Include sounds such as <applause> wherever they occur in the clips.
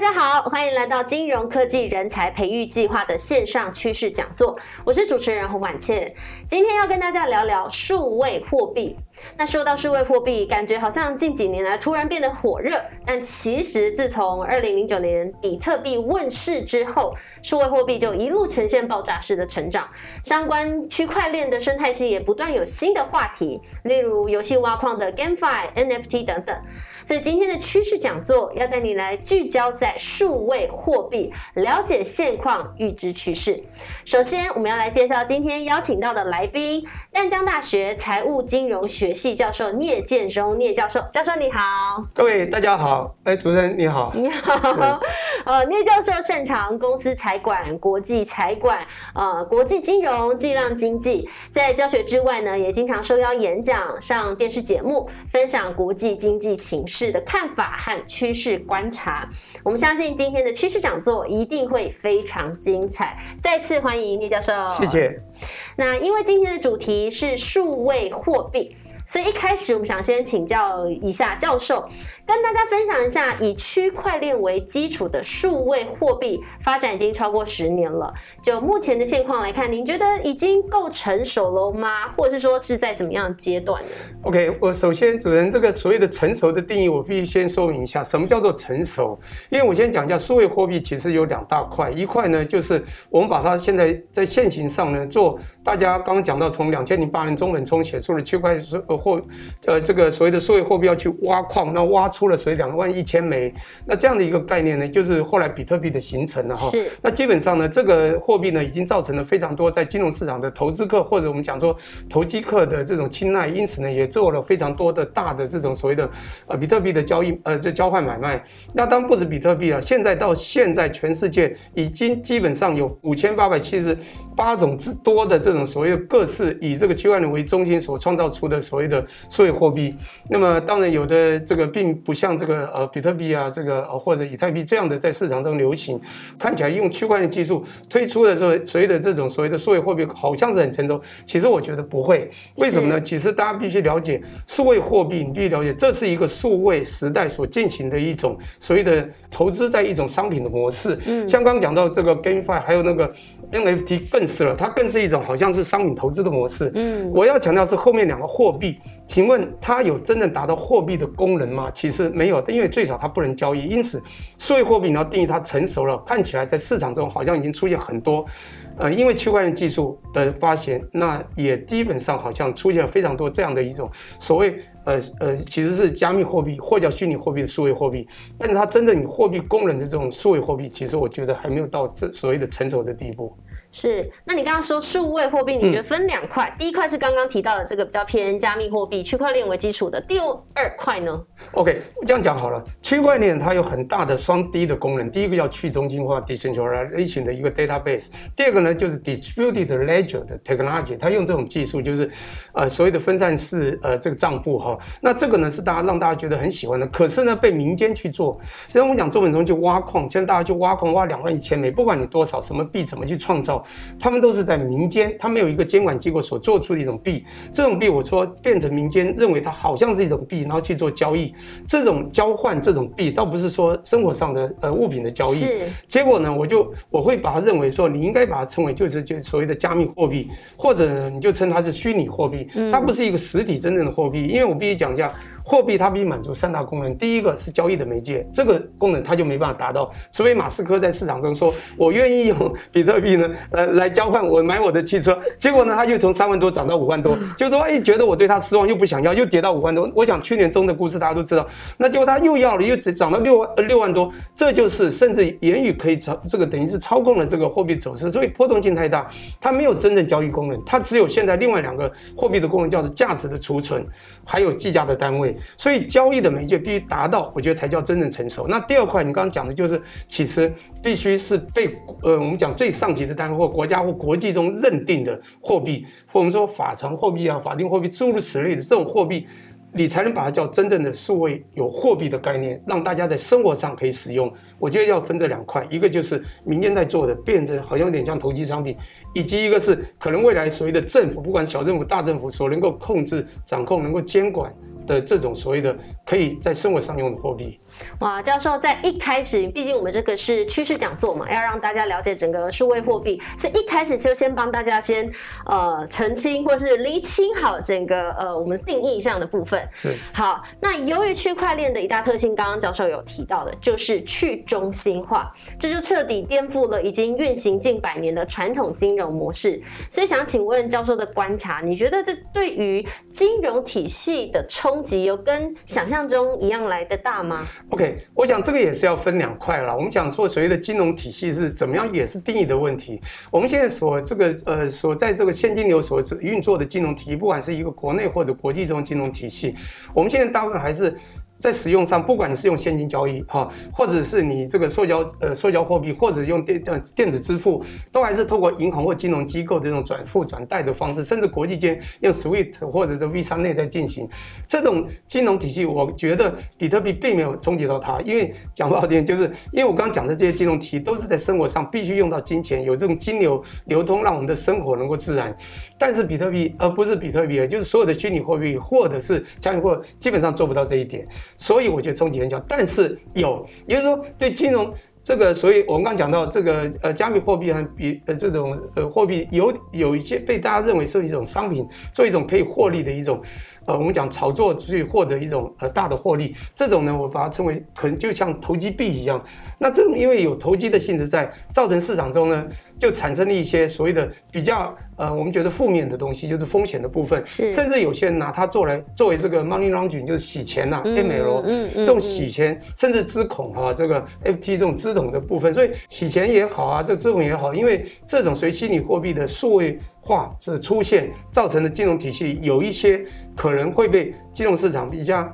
大家好，欢迎来到金融科技人才培育计划的线上趋势讲座。我是主持人洪婉倩，今天要跟大家聊聊数位货币。那说到数位货币，感觉好像近几年来突然变得火热，但其实自从二零零九年比特币问世之后，数位货币就一路呈现爆炸式的成长。相关区块链的生态系也不断有新的话题，例如游戏挖矿的 GameFi、NFT 等等。所以今天的趋势讲座要带你来聚焦在数位货币，了解现况，预知趋势。首先，我们要来介绍今天邀请到的来宾——淡江大学财务金融学系教授聂建中聂教授。教授你好，各位大家好。哎，主持人你好，你好。<laughs> 呃，聂教授擅长公司财管、国际财管、呃国际金融、计量经济。在教学之外呢，也经常受邀演讲、上电视节目，分享国际经济情势。的看法和趋势观察，我们相信今天的趋势讲座一定会非常精彩。再次欢迎聂教授，谢谢。那因为今天的主题是数位货币。所以一开始，我们想先请教一下教授，跟大家分享一下以区块链为基础的数位货币发展已经超过十年了。就目前的现况来看，您觉得已经够成熟了吗？或者是说是在怎么样的阶段？OK，我首先主人这个所谓的成熟的定义，我必须先说明一下，什么叫做成熟？因为我先讲一下数位货币其实有两大块，一块呢就是我们把它现在在现行上呢做，大家刚刚讲到从两千零八年中本聪写出了区块链。货，呃，这个所谓的数位货币要去挖矿，那挖出了所谓两万一千枚，那这样的一个概念呢，就是后来比特币的形成了哈。是。那基本上呢，这个货币呢，已经造成了非常多在金融市场的投资客或者我们讲说投机客的这种青睐，因此呢，也做了非常多的大的这种所谓的呃比特币的交易，呃，这交换买卖。那当不止比特币啊，现在到现在全世界已经基本上有五千八百七十八种之多的这种所谓的各式以这个区块链为中心所创造出的所谓。的数位货币，那么当然有的这个并不像这个呃比特币啊，这个呃或者以太币这样的在市场中流行，看起来用区块链技术推出的时候，所谓的这种所谓的数位货币好像是很成熟，其实我觉得不会，为什么呢？其实大家必须了解数位货币，你必须了解这是一个数位时代所进行的一种所谓的投资在一种商品的模式。嗯，像刚刚讲到这个 GameFi，还有那个 NFT 更是了，它更是一种好像是商品投资的模式。嗯，我要强调是后面两个货币。请问它有真正达到货币的功能吗？其实没有，因为最少它不能交易。因此，数位货币你要定义它成熟了，看起来在市场中好像已经出现很多，呃，因为区块链技术的发现，那也基本上好像出现了非常多这样的一种所谓呃呃，其实是加密货币或叫虚拟货币的数位货币。但是它真正以货币功能的这种数位货币，其实我觉得还没有到这所谓的成熟的地步。是，那你刚刚说数位货币，你觉得分两块？第一块是刚刚提到的这个比较偏加密货币、区块链为基础的。第二块呢？OK，这样讲好了。区块链它有很大的双低的功能，第一个叫去中心化 （decentralization） 的一个 database，第二个呢就是 distributed ledger 的 technology，它用这种技术就是呃所谓的分散式呃这个账簿哈。那这个呢是大家让大家觉得很喜欢的，可是呢被民间去做。所以我们讲中文中就挖矿，现在大家就挖矿挖两万一千枚，不管你多少什么币怎么去创造。他们都是在民间，他没有一个监管机构所做出的一种币。这种币，我说变成民间认为它好像是一种币，然后去做交易。这种交换这种币，倒不是说生活上的呃物品的交易。结果呢，我就我会把它认为说，你应该把它称为就是就所谓的加密货币，或者你就称它是虚拟货币。它不是一个实体真正的货币，因为我必须讲一下。货币它必须满足三大功能，第一个是交易的媒介，这个功能它就没办法达到，除非马斯克在市场上说，我愿意用比特币呢，呃，<laughs> 来交换我买我的汽车，结果呢，它就从三万多涨到五万多，就说哎，觉得我对它失望，又不想要，又跌到五万多。我想去年中的故事大家都知道，那结果他又要了，又只涨到六万六万多，这就是甚至言语可以操这个等于是操控了这个货币走势，所以波动性太大，它没有真正交易功能，它只有现在另外两个货币的功能，叫做价值的储存，还有计价的单位。所以交易的媒介必须达到，我觉得才叫真正成熟。那第二块，你刚刚讲的就是，其实必须是被呃我们讲最上级的单位或国家或国际中认定的货币，或我们说法偿货币啊、法定货币诸如此类的这种货币，你才能把它叫真正的数位有货币的概念，让大家在生活上可以使用。我觉得要分这两块，一个就是民间在做的，变成好像有点像投机商品，以及一个是可能未来所谓的政府，不管小政府、大政府所能够控制、掌控、能够监管。的这种所谓的可以在生活上用的货币。哇，教授在一开始，毕竟我们这个是趋势讲座嘛，要让大家了解整个数位货币，所以一开始就先帮大家先呃澄清或是厘清好整个呃我们定义上的部分。是好，那由于区块链的一大特性，刚刚教授有提到的，就是去中心化，这就彻底颠覆了已经运行近百年的传统金融模式。所以想请问教授的观察，你觉得这对于金融体系的冲击有跟想象中一样来的大吗？OK，我想这个也是要分两块了。我们讲说所谓的金融体系是怎么样，也是定义的问题。我们现在所这个呃所在这个现金流所运作的金融体系，不管是一个国内或者国际这种金融体系，我们现在大部分还是。在使用上，不管你是用现金交易哈，或者是你这个塑胶呃塑胶货币，或者用电呃电子支付，都还是透过银行或金融机构这种转付转贷的方式，甚至国际间用 SWIFT 或者是 Visa 内在进行这种金融体系。我觉得比特币并没有冲击到它，因为讲不好听，就是因为我刚刚讲的这些金融体系都是在生活上必须用到金钱，有这种金流流通，让我们的生活能够自然。但是比特币而不是比特币，就是所有的虚拟货币或者是加密货基本上做不到这一点。所以我觉得冲击很小，但是有，也就是说对金融这个，所以我们刚讲到这个呃加密货币和比呃这种呃货币有有一些被大家认为是一种商品，做一种可以获利的一种。呃，我们讲炒作去获得一种呃大的获利，这种呢，我把它称为可能就像投机币一样。那这种因为有投机的性质在，造成市场中呢，就产生了一些所谓的比较呃，我们觉得负面的东西，就是风险的部分。是。甚至有些人拿它做来作为这个 money laundering，就是洗钱呐，ML，嗯嗯，这种洗钱，甚至资恐哈，这个 FT 这种资统的部分，所以洗钱也好啊，这资恐也好，因为这种随虚拟货币的数位。化是出现造成的金融体系有一些可能会被金融市场比较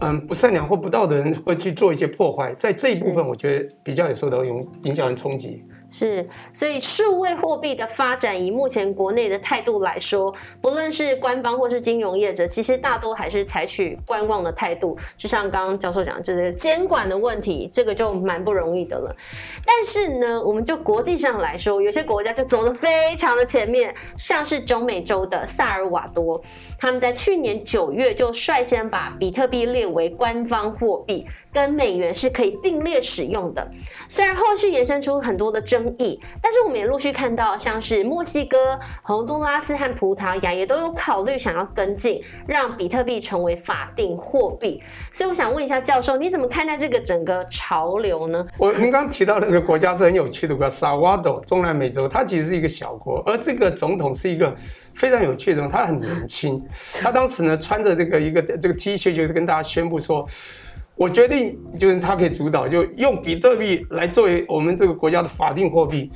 嗯不善良或不道德的人会去做一些破坏，在这一部分我觉得比较也受到影影响和冲击。是，所以数位货币的发展，以目前国内的态度来说，不论是官方或是金融业者，其实大多还是采取观望的态度。就像刚刚教授讲，就是监管的问题，这个就蛮不容易的了。但是呢，我们就国际上来说，有些国家就走得非常的前面，像是中美洲的萨尔瓦多，他们在去年九月就率先把比特币列为官方货币。跟美元是可以并列使用的，虽然后续延伸出很多的争议，但是我们也陆续看到，像是墨西哥、洪都拉斯和葡萄牙也都有考虑想要跟进，让比特币成为法定货币。所以我想问一下教授，你怎么看待这个整个潮流呢？我您刚提到那个国家是很有趣的国家，萨瓦多，中南美洲，它其实是一个小国，而这个总统是一个非常有趣的，他很年轻，他当时呢穿着这个一个这个 T 恤，就是跟大家宣布说。我决定，就是他可以主导，就用比特币来作为我们这个国家的法定货币。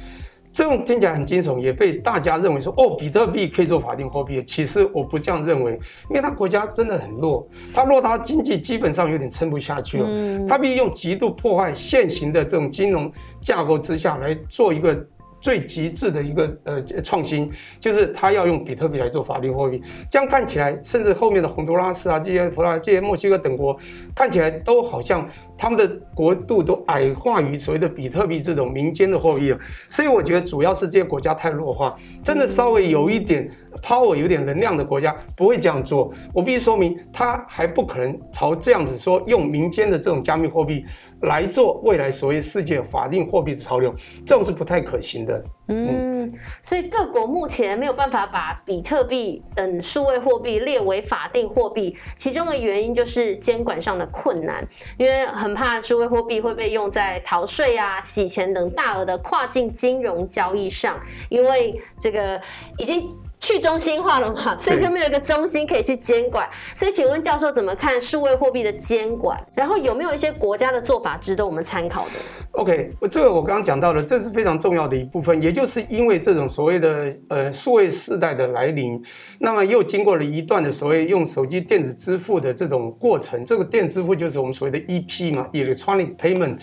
这种听起来很惊悚，也被大家认为说，哦，比特币可以做法定货币。其实我不这样认为，因为他国家真的很弱，他弱到经济基本上有点撑不下去了。他必须用极度破坏现行的这种金融架构之下来做一个。最极致的一个呃创新，就是他要用比特币来做法定货币。这样看起来，甚至后面的洪都拉斯啊，这些葡萄牙、这些墨西哥等国，看起来都好像他们的国度都矮化于所谓的比特币这种民间的货币了。所以我觉得主要是这些国家太弱化，真的稍微有一点 power、有点能量的国家不会这样做。我必须说明，他还不可能朝这样子说用民间的这种加密货币来做未来所谓世界法定货币的潮流，这种是不太可行的。嗯，所以各国目前没有办法把比特币等数位货币列为法定货币，其中的原因就是监管上的困难，因为很怕数位货币会被用在逃税啊、洗钱等大额的跨境金融交易上，因为这个已经。去中心化了嘛，所以就没有一个中心可以去监管。所以请问教授怎么看数位货币的监管？然后有没有一些国家的做法值得我们参考的？OK，这个我刚刚讲到了，这是非常重要的一部分。也就是因为这种所谓的呃数位时代的来临，那么又经过了一段的所谓用手机电子支付的这种过程。这个电子支付就是我们所谓的 EP 嘛，Electronic Payment。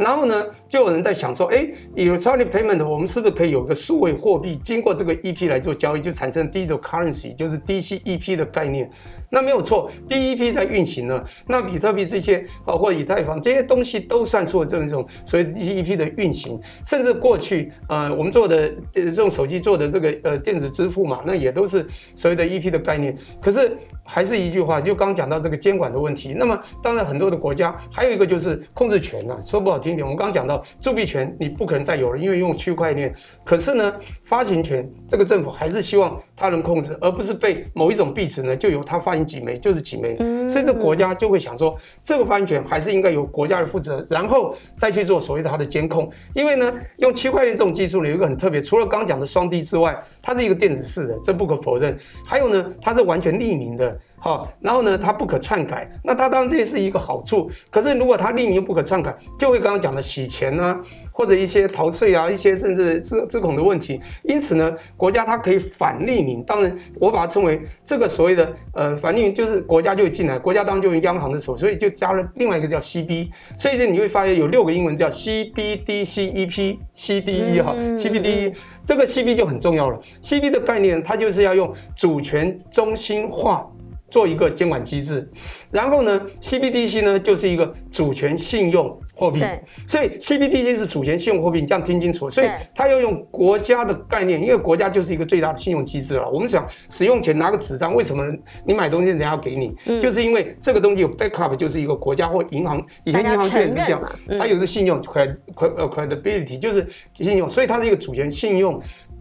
然后呢，就有人在想说，哎，electronic payment，我们是不是可以有个数位货币，经过这个 EP 来做交易，就产生 digital currency，就是 DCEP 的概念。那没有错，第一批在运行了。那比特币这些啊，或以太坊这些东西都算出了这种所谓第一批的运行。甚至过去呃，我们做的这种手机做的这个呃电子支付嘛，那也都是所谓的一批的概念。可是还是一句话，就刚讲到这个监管的问题。那么当然很多的国家还有一个就是控制权呐，说不好听点，我们刚讲到铸币权你不可能再有了，因为用区块链。可是呢，发行权这个政府还是希望它能控制，而不是被某一种币值呢就由它发行几枚就是几枚。所以这国家就会想说，这个发行权还是应该由国家来负责，然后再去做所谓的它的监控。因为呢，用区块链这种技术呢有一个很特别，除了刚刚讲的双低之外，它是一个电子式的，这不可否认。还有呢，它是完全匿名的。好，然后呢，它不可篡改，那它当然这也是一个好处。可是如果它匿名又不可篡改，就会刚刚讲的洗钱啊，或者一些逃税啊，一些甚至资资恐的问题。因此呢，国家它可以反匿名。当然，我把它称为这个所谓的呃反匿名，就是国家就会进来，国家当然就用央行的手，所以就加了另外一个叫 CB。所以呢，你会发现有六个英文叫 CBDCEP，CDE 哈，CBDE 这个 CB 就很重要了。CB 的概念，它就是要用主权中心化。做一个监管机制，然后呢，CBDC 呢就是一个主权信用货币，所以 CBDC 是主权信用货币，你这样听清楚。所以它要用国家的概念，因为国家就是一个最大的信用机制了。我们想使用钱拿个纸张，为什么你买东西人家要给你？就是因为这个东西有 backup，就是一个国家或银行，以前银行券是这样，它有个信用 cred credibility 就是信用，所以它是一个主权信用，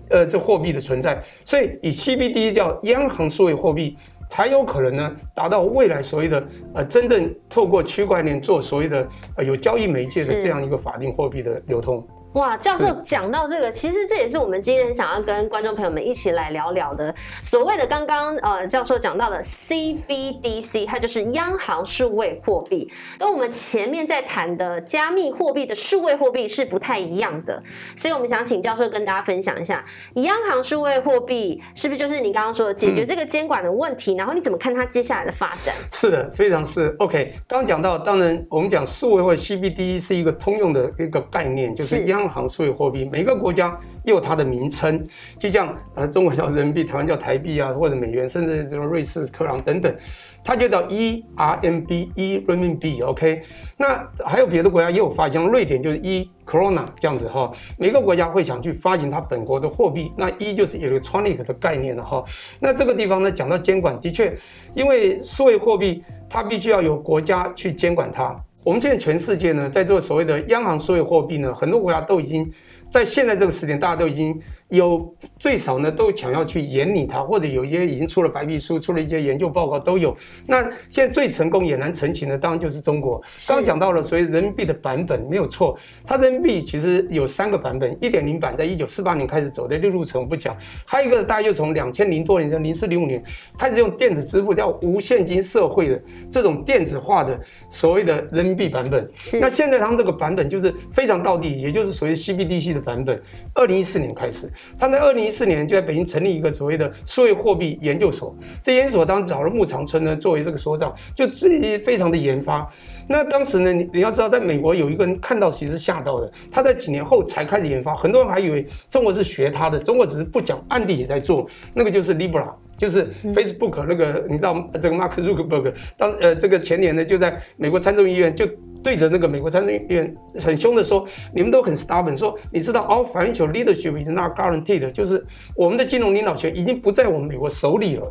呃，这货币的存在。所以以 CBD 叫央行数位货币。才有可能呢，达到未来所谓的呃，真正透过区块链做所谓的呃有交易媒介的这样一个法定货币的流通。哇，教授讲到这个，其实这也是我们今天想要跟观众朋友们一起来聊聊的。所谓的刚刚呃，教授讲到的 CBDC，它就是央行数位货币，跟我们前面在谈的加密货币的数位货币是不太一样的。所以我们想请教授跟大家分享一下，央行数位货币是不是就是你刚刚说的解决这个监管的问题？然后你怎么看它接下来的发展？是的，非常是 OK。刚刚讲到，当然我们讲数位或 CBDC 是一个通用的一个概念，就是央央行数位货币，每个国家又有它的名称，就像呃，中国叫人民币，台湾叫台币啊，或者美元，甚至这种瑞士克朗等等，它就叫 E R M B E 人民币。OK，那还有别的国家也有发行，瑞典就是 E Corona 这样子哈。每个国家会想去发行它本国的货币，那一就是 electronic 的概念了哈。那这个地方呢，讲到监管，的确，因为数位货币它必须要有国家去监管它。我们现在全世界呢，在做所谓的央行数位货币呢，很多国家都已经在现在这个时点，大家都已经。有最少呢，都想要去研拟它，或者有一些已经出了白皮书，出了一些研究报告都有。那现在最成功也难成型的，当然就是中国。刚讲到了，所以人民币的版本没有错，它人民币其实有三个版本，一点零版在一九四八年开始走的六路程我不讲，还有一个大概就从两千零多年，零四零五年开始用电子支付，叫无现金社会的这种电子化的所谓的人民币版本。那现在他们这个版本就是非常到地，也就是所谓 CBDC 的版本，二零一四年开始。他在二零一四年就在北京成立一个所谓的数位货币研究所，这研究所当时找了穆长春呢作为这个所长，就自己非常的研发。那当时呢，你你要知道，在美国有一个人看到其实吓到了，他在几年后才开始研发，很多人还以为中国是学他的，中国只是不讲，暗地也在做。那个就是 Libra，就是 Facebook 那个，你知道这个 Mark Zuckerberg 当呃这个前年呢就在美国参众议院就。对着那个美国参众议院很凶的说：“你们都很 stubborn，说你知道，our financial leadership is not guaranteed，就是我们的金融领导权已经不在我们美国手里了。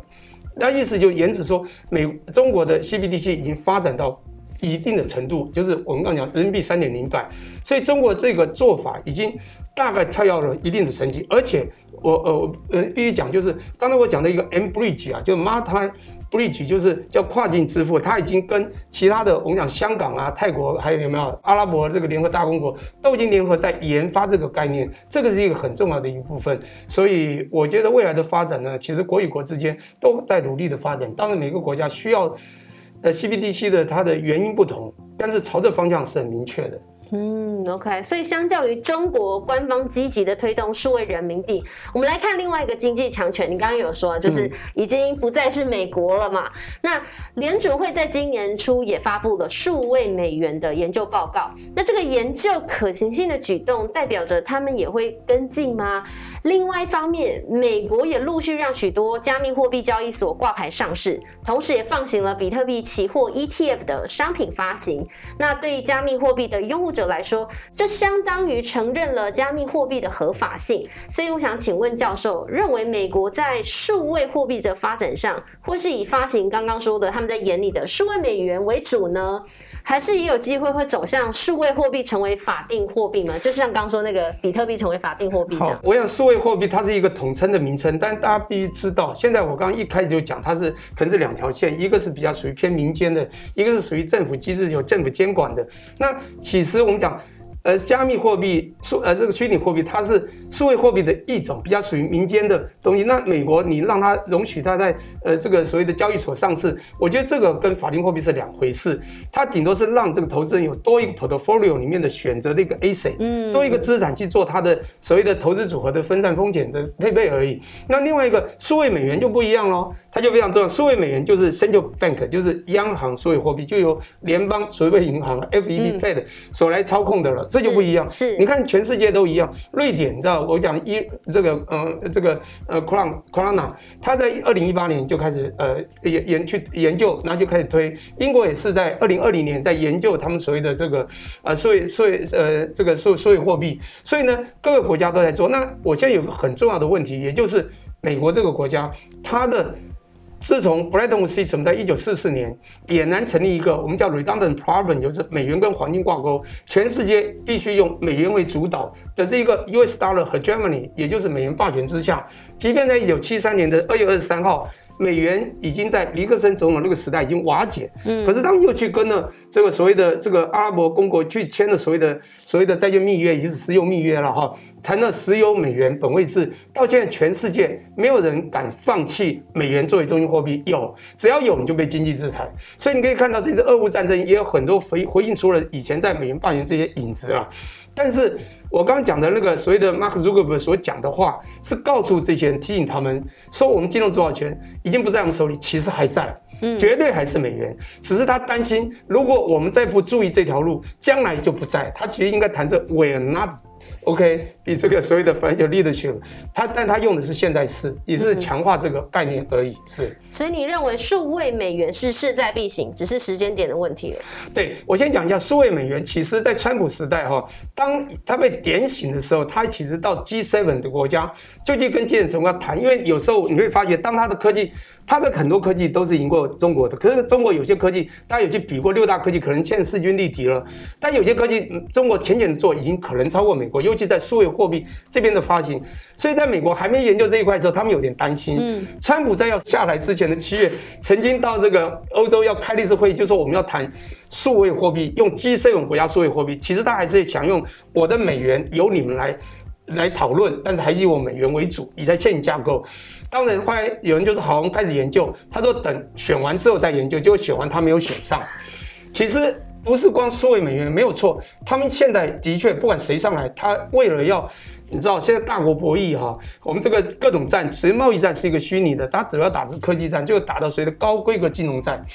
那意思就言指说，美中国的 CBDC 已经发展到一定的程度，就是我们刚讲人民币三点零版，所以中国这个做法已经大概跳跃了一定的成绩。而且我呃呃必须讲，就是刚才我讲的一个 M bridge 啊，就 multi。” Bridge 就是叫跨境支付，它已经跟其他的我们讲香港啊、泰国还有有没有阿拉伯这个联合大公国都已经联合在研发这个概念，这个是一个很重要的一部分。所以我觉得未来的发展呢，其实国与国之间都在努力的发展。当然每个国家需要呃 CBDC 的它的原因不同，但是朝着方向是很明确的。嗯，OK，所以相较于中国官方积极的推动数位人民币，我们来看另外一个经济强权。你刚刚有说，就是已经不再是美国了嘛？那联准会在今年初也发布了数位美元的研究报告。那这个研究可行性的举动，代表着他们也会跟进吗？另外一方面，美国也陆续让许多加密货币交易所挂牌上市，同时也放行了比特币期货 ETF 的商品发行。那对加密货币的拥护者来说，这相当于承认了加密货币的合法性。所以，我想请问教授，认为美国在数位货币的发展上，或是以发行刚刚说的他们在眼里的数位美元为主呢？还是也有机会会走向数位货币成为法定货币吗？就像刚说那个比特币成为法定货币这样。我想数位货币它是一个统称的名称，但大家必须知道，现在我刚刚一开始就讲，它是可能是两条线，一个是比较属于偏民间的，一个是属于政府机制有政府监管的。那其实我们讲。呃，加密货币数呃这个虚拟货币，它是数位货币的一种，比较属于民间的东西。那美国你让它容许它在呃这个所谓的交易所上市，我觉得这个跟法定货币是两回事。它顶多是让这个投资人有多一个 portfolio 里面的选择的一个 asset，嗯，多一个资产去做它的所谓的投资组合的分散风险的配备而已。那另外一个数位美元就不一样喽，它就非常重要。数位美元就是 central bank，就是央行数位货币，就由联邦储备银行 FED Fed 所来操控的了。就不一样，是，你看全世界都一样。瑞典，你知道我讲一这个呃这个呃 Crown Corona，他在二零一八年就开始呃研研去研究，然后就开始推。英国也是在二零二零年在研究他们所谓的这个呃数位数位呃这个数数位货币。所以呢，各个国家都在做。那我现在有个很重要的问题，也就是美国这个国家，它的。自从 Bretton Woods System 在一九四四年点燃成立一个我们叫 redundant problem，就是美元跟黄金挂钩，全世界必须用美元为主导的这一个 US dollar 和 Germany，也就是美元霸权之下，即便在一九七三年的二月二十三号。美元已经在尼克森总统那个时代已经瓦解，嗯，可是他们又去跟了这个所谓的这个阿拉伯公国去签了所谓的所谓的债券密约，也就是石油密约了哈，谈了石油美元本位制，到现在全世界没有人敢放弃美元作为中心货币，有只要有你就被经济制裁，所以你可以看到这次俄乌战争也有很多回回应出了以前在美元霸权这些影子啊，但是。我刚刚讲的那个所谓的 Mark Zuckerberg 所讲的话，是告诉这些人，提醒他们说，我们金融主导权已经不在我们手里，其实还在，绝对还是美元，只是他担心，如果我们再不注意这条路，将来就不在。他其实应该谈着 We're not。OK，比这个所谓的 financial leadership，它但他用的是现在式，也是强化这个概念而已。是，所以你认为数位美元是势在必行，只是时间点的问题了。对我先讲一下数位美元，其实在川普时代哈，当他被点醒的时候，他其实到 G7 的国家就去跟金城要谈，因为有时候你会发觉，当他的科技。他的很多科技都是赢过中国的，可是中国有些科技，大家有去比过六大科技，可能现在势均力敌了。但有些科技，中国浅浅的做，已经可能超过美国，尤其在数位货币这边的发行。所以在美国还没研究这一块的时候，他们有点担心。嗯，川普在要下来之前的七月，曾经到这个欧洲要开历史会议，就说我们要谈数位货币，用 G 7国家数位货币。其实他还是想用我的美元，由你们来。来讨论，但是还是以我美元为主，以在现行架构。当然，后来有人就是好像开始研究，他说等选完之后再研究，结果选完他没有选上。其实不是光缩为美元没有错，他们现在的确不管谁上来，他为了要，你知道现在大国博弈哈，我们这个各种战，其实贸易战是一个虚拟的，他主要打是科技战，就打到谁的高规格金融战。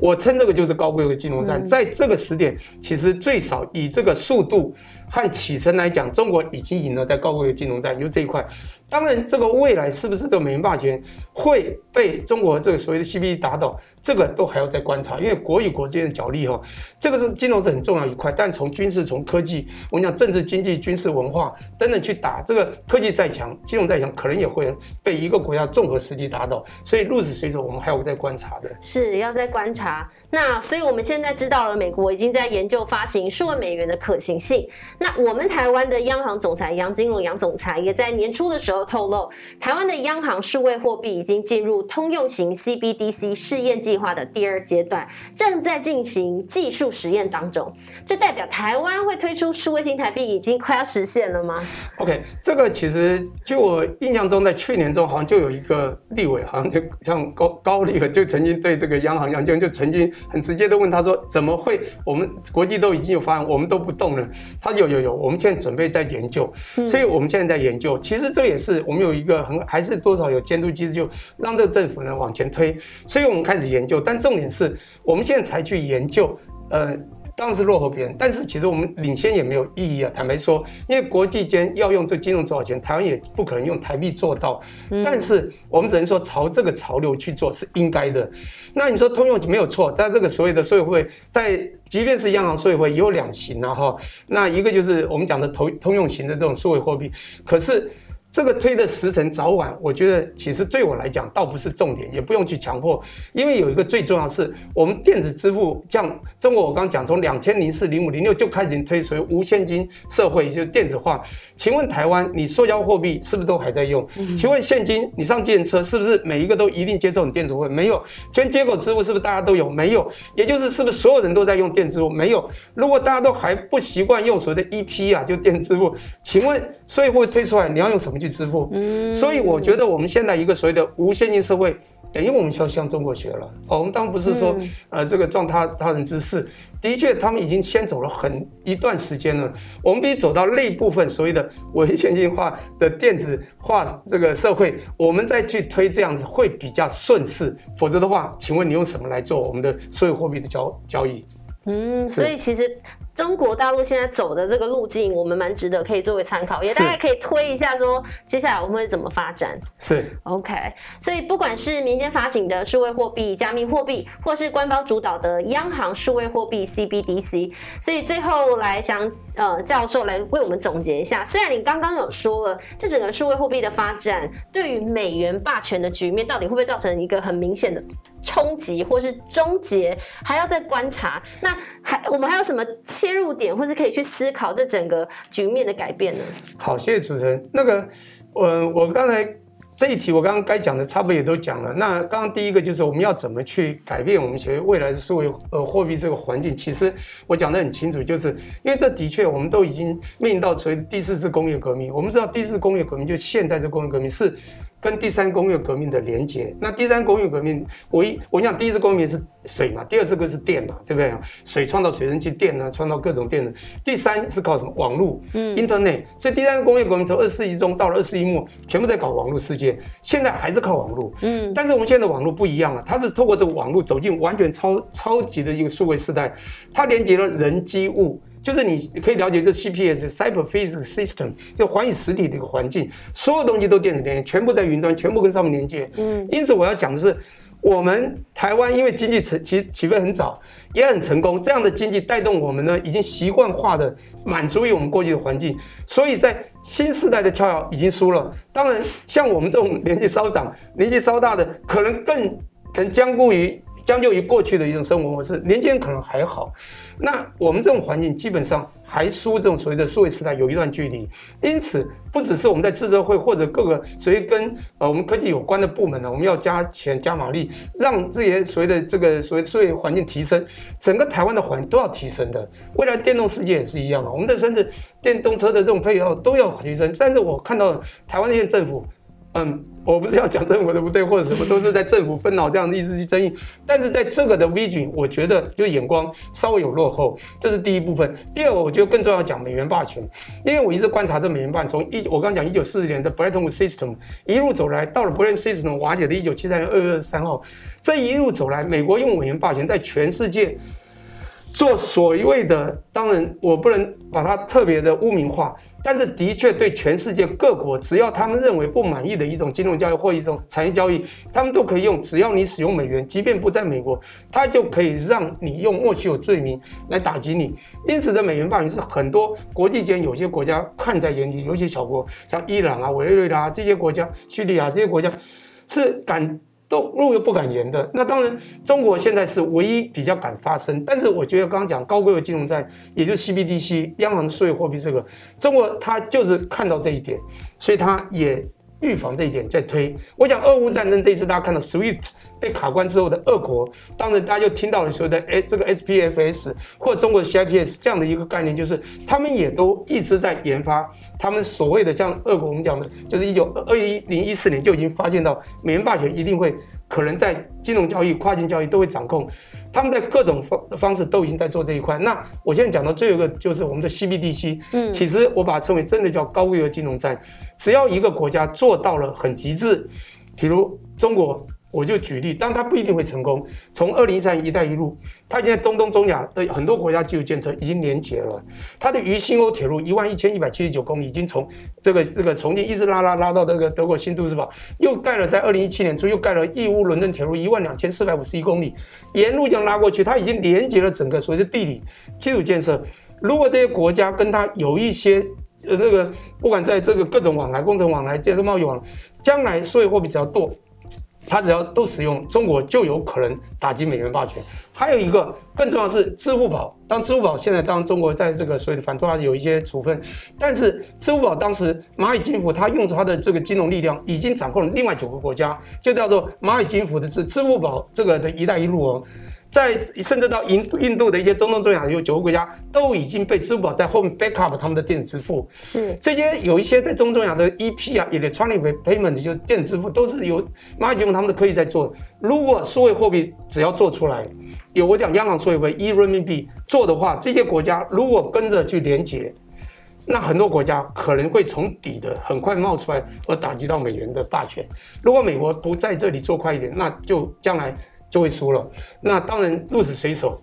我称这个就是高规格金融战，在这个时点，其实最少以这个速度看起程来讲，中国已经赢了在高规格金融战，就这一块。当然，这个未来是不是这个美元霸权会被中国这个所谓的 CPE 打倒，这个都还要再观察。因为国与国之间的角力哈，这个是金融是很重要一块，但从军事、从科技，我们讲政治、经济、军事、文化等等去打，这个科技再强，金融再强，可能也会被一个国家综合实力打倒。所以，入死随手，我们还要再观察的。是要再观察。那所以我们现在知道了，美国已经在研究发行数万美元的可行性。那我们台湾的央行总裁杨金龙杨总裁也在年初的时候。透露，台湾的央行数位货币已经进入通用型 CBDC 试验计划的第二阶段，正在进行技术实验当中。这代表台湾会推出数位新台币已经快要实现了吗？OK，这个其实就我印象中，在去年中好像就有一个立委，好像就像高高立委就曾经对这个央行杨建就曾经很直接的问他说：“怎么会我们国际都已经有方案，我们都不动了？”他有有有有，我们现在准备在研究，所以我们现在在研究。其实这也是。我们有一个很还是多少有监督机制，就让这个政府呢往前推，所以我们开始研究。但重点是我们现在才去研究，呃，当然是落后别人，但是其实我们领先也没有意义啊。坦白说，因为国际间要用这金融多少钱，台湾也不可能用台币做到。但是我们只能说朝这个潮流去做是应该的。那你说通用没有错，在这个所谓的社会，在即便是央行社会也有两型啊哈。那一个就是我们讲的通通用型的这种数位货币，可是。这个推的时辰早晚，我觉得其实对我来讲倒不是重点，也不用去强迫，因为有一个最重要是，我们电子支付，像中国我刚讲，从两千零四、零五、零六就开始推所谓无现金社会，就电子化。请问台湾，你塑胶货币是不是都还在用？请问现金，你上计程车是不是每一个都一定接受你电子汇？没有。请问接口支付是不是大家都有？没有。也就是是不是所有人都在用电子支付？没有。如果大家都还不习惯用所谓的 EP 啊，就电子支付，请问所以会推出来，你要用什么？去支付，所以我觉得我们现在一个所谓的无现金社会，等于我们就要向中国学了。哦，我们当然不是说，呃，这个撞他他人之事，的确他们已经先走了很一段时间了。我们必须走到那部分所谓的微现金化的电子化这个社会，我们再去推这样子会比较顺势。否则的话，请问你用什么来做我们的所有货币的交交易？嗯，所以其实。中国大陆现在走的这个路径，我们蛮值得可以作为参考，也大概可以推一下，说接下来我们会怎么发展。是 OK，所以不管是民间发行的数位货币、加密货币，或是官方主导的央行数位货币 CBDC，所以最后来想呃教授来为我们总结一下。虽然你刚刚有说了，这整个数位货币的发展对于美元霸权的局面，到底会不会造成一个很明显的？冲击或是终结，还要再观察。那还我们还有什么切入点，或是可以去思考这整个局面的改变呢？好，谢谢主持人。那个，我我刚才这一题，我刚刚该讲的差不多也都讲了。那刚刚第一个就是我们要怎么去改变我们学未来的数位呃货币这个环境。其实我讲的很清楚，就是因为这的确我们都已经面临到所谓第四次工业革命。我们知道第四次工业革命就现在这工业革命是。跟第三工业革命的连接，那第三工业革命，我一我讲第一次工业是水嘛，第二次个是电嘛，对不对？水创造水蒸气，电呢创造各种电能。第三是靠什么？网络，嗯，Internet。所以第三工业革命从二十世纪中到了二十世纪末，全部在搞网络世界，现在还是靠网络，嗯。但是我们现在的网络不一样了，它是透过这个网络走进完全超超级的一个数位时代，它连接了人机物。就是你可以了解这 CPS Cyber Physical System 就环宇实体的一个环境，所有东西都电子连接，全部在云端，全部跟上面连接。嗯，因此我要讲的是，我们台湾因为经济成起起飞很早，也很成功，这样的经济带动我们呢，已经习惯化的满足于我们过去的环境，所以在新时代的跳跃已经输了。当然，像我们这种年纪稍长、年纪稍大的，可能更可能僵固于。将就于过去的一种生活模式，年轻人可能还好，那我们这种环境基本上还输这种所谓的数位时代有一段距离。因此，不只是我们在自社会或者各个所谓跟呃我们科技有关的部门呢，我们要加钱加马力，让这些所谓的这个所谓数位环境提升，整个台湾的环境都要提升的。未来电动世界也是一样的，我们的甚至电动车的这种配套都要提升。但是我看到台湾那些政府。嗯，我不是要讲政府的不对或者什么，都是在政府分脑这样的一直去争议。但是在这个的 vision，我觉得就眼光稍微有落后，这是第一部分。第二，我觉得更重要讲美元霸权，因为我一直观察这美元霸权，从一我刚讲一九四十年的 Bretton Woods System 一路走来，到了 Bretton System 瓦解的一九七三年二月二十三号，这一路走来，美国用美元霸权在全世界。做所谓的，当然我不能把它特别的污名化，但是的确对全世界各国，只要他们认为不满意的一种金融交易或一种产业交易，他们都可以用，只要你使用美元，即便不在美国，它就可以让你用莫须有罪名来打击你。因此，的美元霸权是很多国际间有些国家看在眼里，有些小国像伊朗啊、委内瑞拉这些国家、叙利亚这些国家是敢。路又不敢言的，那当然，中国现在是唯一比较敢发声。但是我觉得刚刚讲高规格金融战，也就是 CBDC 央行的数字货币这个，中国它就是看到这一点，所以它也。预防这一点在推，我想俄乌战争这一次大家看到 SWIFT 被卡关之后的俄国，当然大家就听到了所谓的哎这个 SPFS 或中国的 CIPS 这样的一个概念，就是他们也都一直在研发他们所谓的像俄国我们讲的，就是一九二一零一四年就已经发现到美元霸权一定会。可能在金融交易、跨境交易都会掌控，他们在各种方方式都已经在做这一块。那我现在讲到最后一个就是我们的 CBDC，嗯，其实我把它称为真的叫高规格金融战。只要一个国家做到了很极致，比如中国我就举例，但它不一定会成功。从二零一三“一带一路”，它现在东东中亚的很多国家基础建设已经连接了。它的渝新欧铁路一万一千一百七十九公里，已经从这个这个重庆一直拉拉拉到这个德国新都市堡，又盖了在二零一七年初又盖了义乌伦敦铁路一万两千四百五十一公里，沿路这样拉过去，它已经连接了整个所谓的地理基础建设。如果这些国家跟它有一些呃那个，不管在这个各种往来、工程往来、建设贸易往来，将来所有货币只要多。它只要都使用中国，就有可能打击美元霸权。还有一个更重要是支付宝。当支付宝现在当中国在这个所谓的反托拉有一些处分，但是支付宝当时蚂蚁金服它用它的这个金融力量，已经掌控了另外九个国家，就叫做蚂蚁金服的是支付宝这个的一带一路哦。在甚至到印印度的一些中东中亚有九个国家都已经被支付宝在后面 back up 他们的电子支付，是这些有一些在中东亚的 EP 啊，electronic payment 就电子支付都是由蚂蚁金服他们的科技在做。如果数位货币只要做出来，有我讲央行数位币 e 人民币做的话，这些国家如果跟着去连接，那很多国家可能会从底的很快冒出来，而打击到美元的霸权。如果美国不在这里做快一点，那就将来。就会输了。那当然，鹿死谁手，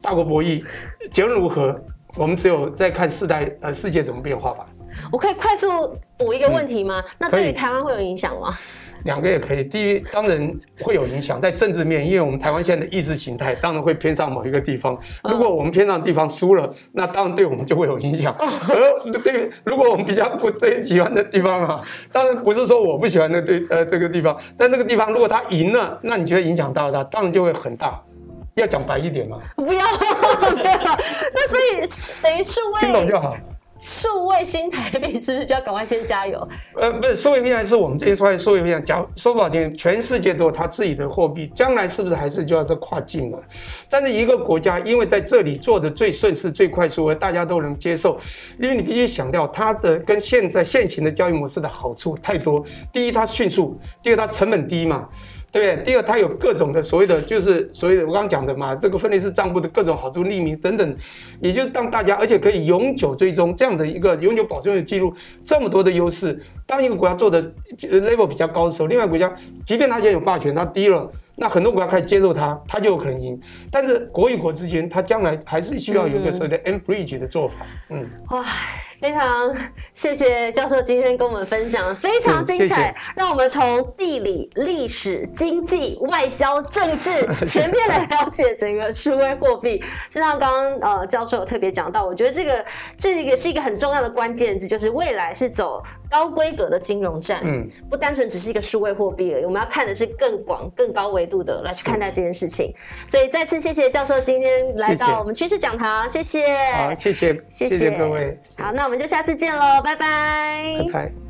大国博弈，结论如何，我们只有在看世代呃世界怎么变化吧。我可以快速补一个问题吗？那对于台湾会有影响吗？两个也可以。第一，当然会有影响，在政治面，因为我们台湾现在的意识形态当然会偏上某一个地方。如果我们偏上地方输了，那当然对我们就会有影响。<laughs> 而对，如果我们比较不对喜欢的地方啊，当然不是说我不喜欢的对呃这个地方，但这个地方如果他赢了，那你觉得影响大不大？当然就会很大。要讲白一点吗？不要，不要。那所以等于是为听懂就好。数位新台币是不是就要赶快先加油？呃，不是，数位平台是我们这些出来数位平台，讲说不好听，全世界都有它自己的货币，将来是不是还是就要是跨境了？但是一个国家因为在这里做的最顺势、最快速，而大家都能接受，因为你必须想到它的跟现在现行的交易模式的好处太多。第一，它迅速；第二，它成本低嘛。对不对？第二，它有各种的所谓的，就是所谓的我刚刚讲的嘛，这个分类式账簿的各种好处、匿名等等，也就是让大家，而且可以永久追踪这样的一个永久保存的记录，这么多的优势。当一个国家做的 level 比较高的时候，另外国家即便它现在有霸权，它低了，那很多国家开始接受它，它就有可能赢。但是国与国之间，它将来还是需要有一个所谓的 end bridge 的做法。嗯，哇。非常谢谢教授今天跟我们分享，非常精彩，让我们从地理、历史、经济、外交、政治 <laughs> 全面来了解整个数位货币。就像刚刚呃教授有特别讲到，我觉得这个这个是一个很重要的关键字，就是未来是走高规格的金融战，嗯，不单纯只是一个数位货币而已，我们要看的是更广、更高维度的来去看待这件事情。所以再次谢谢教授今天来到我们趋势讲堂，谢谢，好，谢谢，谢谢各位，好，那。我们就下次见喽，拜拜。